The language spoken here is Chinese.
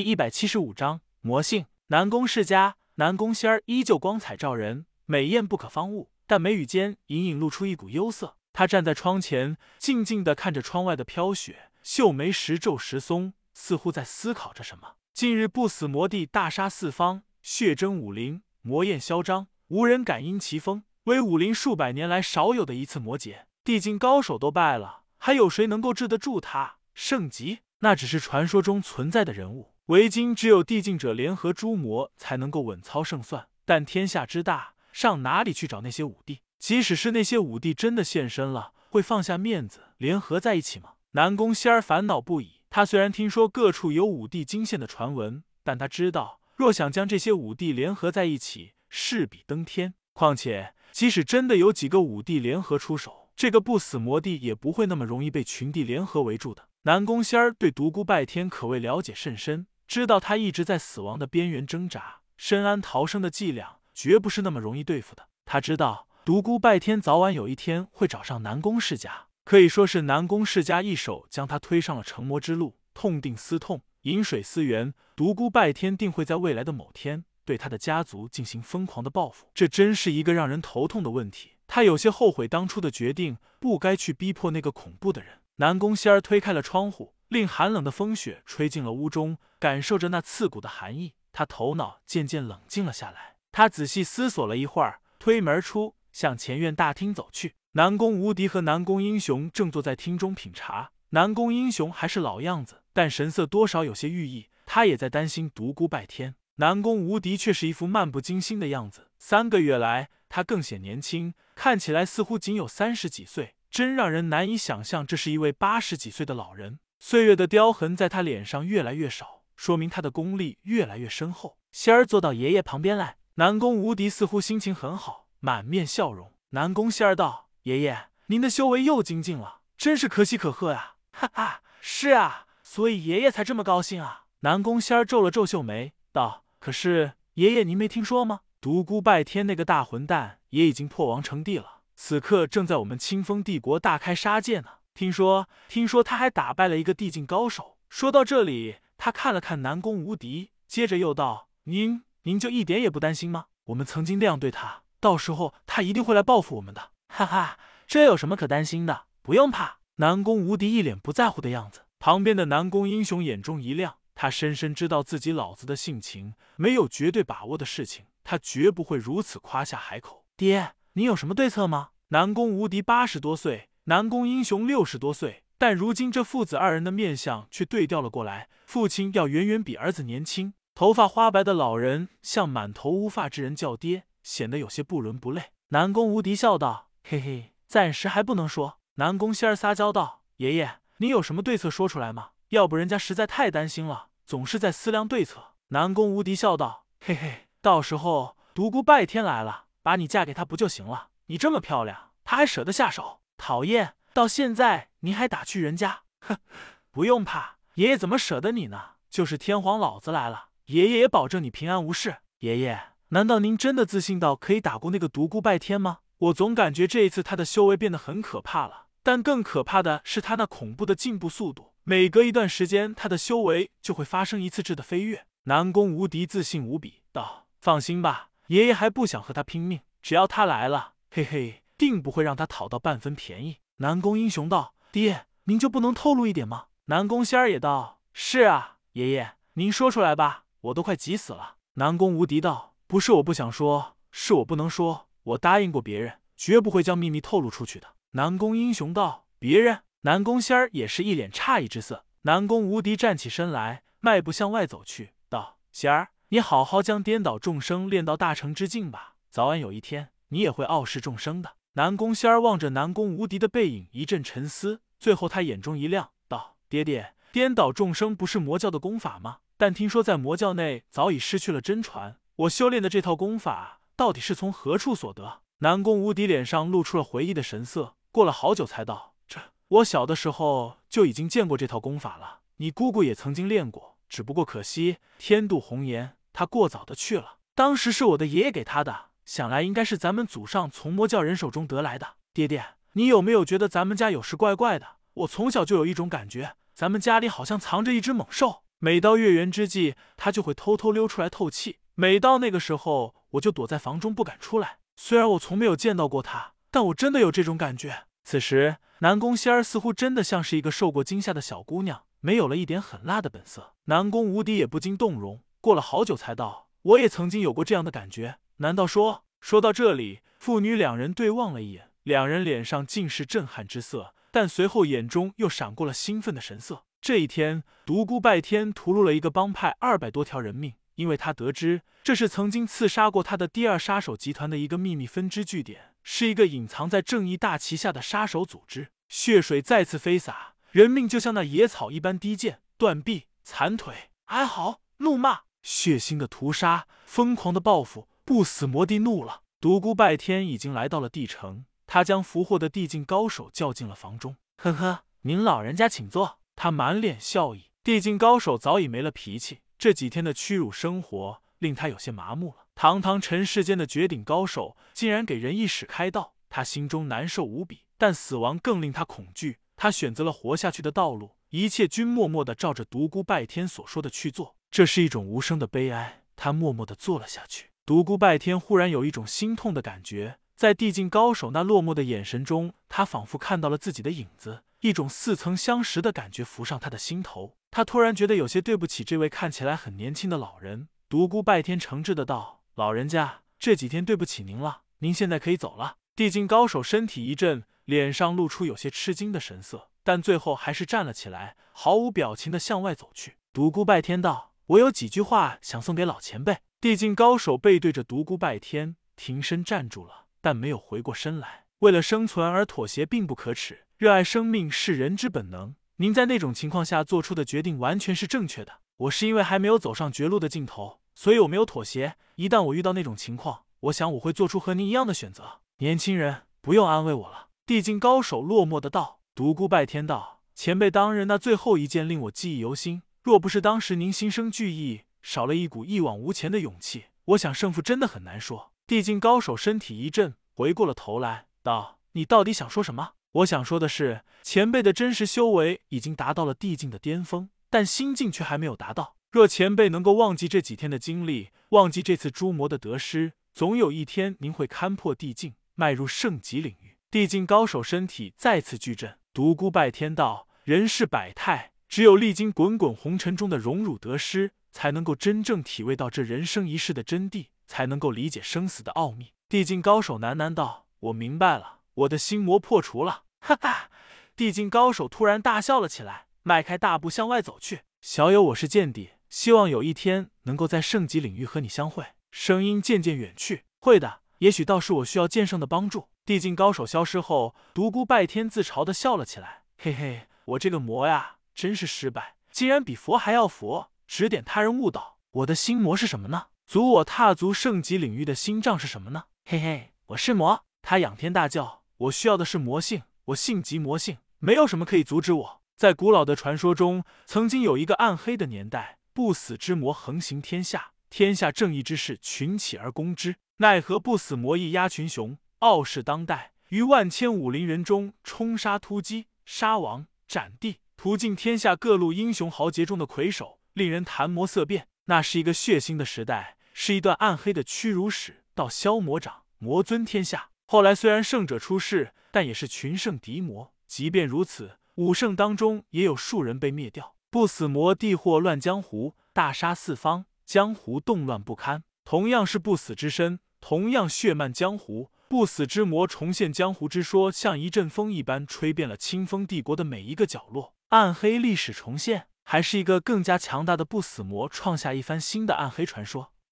第一百七十五章魔性。南宫世家，南宫仙儿依旧光彩照人，美艳不可方物，但眉宇间隐隐露出一股幽色。她站在窗前，静静的看着窗外的飘雪，秀眉时皱时松，似乎在思考着什么。近日不死魔帝大杀四方，血蒸武林，魔焰嚣张，无人敢因其锋，为武林数百年来少有的一次魔劫。帝境高手都败了，还有谁能够治得住他？圣级那只是传说中存在的人物。为今只有地境者联合诸魔才能够稳操胜算，但天下之大，上哪里去找那些武帝？即使是那些武帝真的现身了，会放下面子联合在一起吗？南宫仙儿烦恼不已。他虽然听说各处有武帝惊现的传闻，但他知道，若想将这些武帝联合在一起，势比登天。况且，即使真的有几个武帝联合出手，这个不死魔帝也不会那么容易被群帝联合围住的。南宫仙儿对独孤拜天可谓了解甚深。知道他一直在死亡的边缘挣扎，深谙逃生的伎俩，绝不是那么容易对付的。他知道独孤拜天早晚有一天会找上南宫世家，可以说是南宫世家一手将他推上了成魔之路。痛定思痛，饮水思源，独孤拜天定会在未来的某天对他的家族进行疯狂的报复。这真是一个让人头痛的问题。他有些后悔当初的决定，不该去逼迫那个恐怖的人。南宫仙儿推开了窗户。令寒冷的风雪吹进了屋中，感受着那刺骨的寒意，他头脑渐渐冷静了下来。他仔细思索了一会儿，推门出，向前院大厅走去。南宫无敌和南宫英雄正坐在厅中品茶。南宫英雄还是老样子，但神色多少有些寓意。他也在担心独孤拜天。南宫无敌却是一副漫不经心的样子。三个月来，他更显年轻，看起来似乎仅有三十几岁，真让人难以想象这是一位八十几岁的老人。岁月的雕痕在他脸上越来越少，说明他的功力越来越深厚。仙儿坐到爷爷旁边来，南宫无敌似乎心情很好，满面笑容。南宫仙儿道：“爷爷，您的修为又精进了，真是可喜可贺呀！”哈哈，是啊，所以爷爷才这么高兴啊。南宫仙儿皱了皱秀眉，道：“可是爷爷，您没听说吗？独孤拜天那个大混蛋也已经破王成帝了，此刻正在我们清风帝国大开杀戒呢。”听说，听说他还打败了一个地境高手。说到这里，他看了看南宫无敌，接着又道：“您，您就一点也不担心吗？我们曾经那样对他，到时候他一定会来报复我们的。”哈哈，这有什么可担心的？不用怕。南宫无敌一脸不在乎的样子。旁边的南宫英雄眼中一亮，他深深知道自己老子的性情，没有绝对把握的事情，他绝不会如此夸下海口。爹，你有什么对策吗？南宫无敌八十多岁。南宫英雄六十多岁，但如今这父子二人的面相却对调了过来。父亲要远远比儿子年轻，头发花白的老人向满头乌发之人叫爹，显得有些不伦不类。南宫无敌笑道：“嘿嘿，暂时还不能说。”南宫仙儿撒娇道：“爷爷，你有什么对策说出来吗？要不人家实在太担心了，总是在思量对策。”南宫无敌笑道：“嘿嘿，到时候独孤拜天来了，把你嫁给他不就行了？你这么漂亮，他还舍得下手？”讨厌，到现在您还打趣人家？哼，不用怕，爷爷怎么舍得你呢？就是天皇老子来了，爷爷也保证你平安无事。爷爷，难道您真的自信到可以打过那个独孤拜天吗？我总感觉这一次他的修为变得很可怕了，但更可怕的是他那恐怖的进步速度，每隔一段时间他的修为就会发生一次质的飞跃。南宫无敌自信无比道：“放心吧，爷爷还不想和他拼命，只要他来了，嘿嘿。”定不会让他讨到半分便宜。南宫英雄道：“爹，您就不能透露一点吗？”南宫仙儿也道：“是啊，爷爷，您说出来吧，我都快急死了。”南宫无敌道：“不是我不想说，是我不能说。我答应过别人，绝不会将秘密透露出去的。”南宫英雄道：“别人？”南宫仙儿也是一脸诧异之色。南宫无敌站起身来，迈步向外走去，道：“仙儿，你好好将颠倒众生练到大成之境吧，早晚有一天，你也会傲视众生的。”南宫仙儿望着南宫无敌的背影，一阵沉思，最后他眼中一亮，道：“爹爹，颠倒众生不是魔教的功法吗？但听说在魔教内早已失去了真传。我修炼的这套功法到底是从何处所得？”南宫无敌脸上露出了回忆的神色，过了好久才道：“这我小的时候就已经见过这套功法了，你姑姑也曾经练过，只不过可惜天妒红颜，她过早的去了。当时是我的爷爷给她的。”想来应该是咱们祖上从魔教人手中得来的。爹爹，你有没有觉得咱们家有事怪怪的？我从小就有一种感觉，咱们家里好像藏着一只猛兽。每到月圆之际，它就会偷偷溜出来透气。每到那个时候，我就躲在房中不敢出来。虽然我从没有见到过它，但我真的有这种感觉。此时，南宫仙儿似乎真的像是一个受过惊吓的小姑娘，没有了一点狠辣的本色。南宫无敌也不禁动容，过了好久才道：“我也曾经有过这样的感觉。”难道说……说到这里，父女两人对望了一眼，两人脸上尽是震撼之色，但随后眼中又闪过了兴奋的神色。这一天，独孤拜天屠戮了一个帮派二百多条人命，因为他得知这是曾经刺杀过他的第二杀手集团的一个秘密分支据点，是一个隐藏在正义大旗下的杀手组织。血水再次飞洒，人命就像那野草一般低贱，断臂、残腿、哀嚎、怒骂，血腥的屠杀，疯狂的报复。不死魔帝怒了，独孤拜天已经来到了帝城，他将俘获的帝境高手叫进了房中。呵呵，您老人家请坐。他满脸笑意。帝境高手早已没了脾气，这几天的屈辱生活令他有些麻木了。堂堂尘世间的绝顶高手，竟然给人一使开道，他心中难受无比。但死亡更令他恐惧，他选择了活下去的道路，一切均默默的照着独孤拜天所说的去做。这是一种无声的悲哀，他默默的做了下去。独孤拜天忽然有一种心痛的感觉，在地境高手那落寞的眼神中，他仿佛看到了自己的影子，一种似曾相识的感觉浮上他的心头。他突然觉得有些对不起这位看起来很年轻的老人。独孤拜天诚挚的道：“老人家，这几天对不起您了，您现在可以走了。”地境高手身体一震，脸上露出有些吃惊的神色，但最后还是站了起来，毫无表情的向外走去。独孤拜天道：“我有几句话想送给老前辈。”地境高手背对着独孤拜天，停身站住了，但没有回过身来。为了生存而妥协并不可耻，热爱生命是人之本能。您在那种情况下做出的决定完全是正确的。我是因为还没有走上绝路的尽头，所以我没有妥协。一旦我遇到那种情况，我想我会做出和您一样的选择。年轻人，不用安慰我了。地境高手落寞的道。独孤拜天道：前辈当日那最后一剑令我记忆犹新，若不是当时您心生惧意。少了一股一往无前的勇气，我想胜负真的很难说。地境高手身体一震，回过了头来道：“你到底想说什么？”我想说的是，前辈的真实修为已经达到了地境的巅峰，但心境却还没有达到。若前辈能够忘记这几天的经历，忘记这次诛魔的得失，总有一天您会勘破地境，迈入圣级领域。地境高手身体再次巨震，独孤拜天道：“人世百态，只有历经滚滚红尘中的荣辱得失。”才能够真正体味到这人生一世的真谛，才能够理解生死的奥秘。地境高手喃喃道：“我明白了，我的心魔破除了。”哈哈！地境高手突然大笑了起来，迈开大步向外走去。小友，我是剑帝，希望有一天能够在圣级领域和你相会。声音渐渐远去。会的，也许倒是我需要剑圣的帮助。地境高手消失后，独孤拜天自嘲的笑了起来。嘿嘿，我这个魔呀，真是失败，竟然比佛还要佛。指点他人悟道，我的心魔是什么呢？阻我踏足圣级领域的心障是什么呢？嘿嘿，我是魔。他仰天大叫：“我需要的是魔性，我性即魔性，没有什么可以阻止我。”在古老的传说中，曾经有一个暗黑的年代，不死之魔横行天下，天下正义之士群起而攻之。奈何不死魔一压群雄，傲视当代，于万千武林人中冲杀突击，杀王斩帝，屠尽天下各路英雄豪杰中的魁首。令人谈魔色变，那是一个血腥的时代，是一段暗黑的屈辱史。到消魔掌，魔尊天下。后来虽然圣者出世，但也是群圣敌魔。即便如此，武圣当中也有数人被灭掉。不死魔帝祸乱江湖，大杀四方，江湖动乱不堪。同样是不死之身，同样血漫江湖。不死之魔重现江湖之说，像一阵风一般吹遍了清风帝国的每一个角落。暗黑历史重现。还是一个更加强大的不死魔，创下一番新的暗黑传说。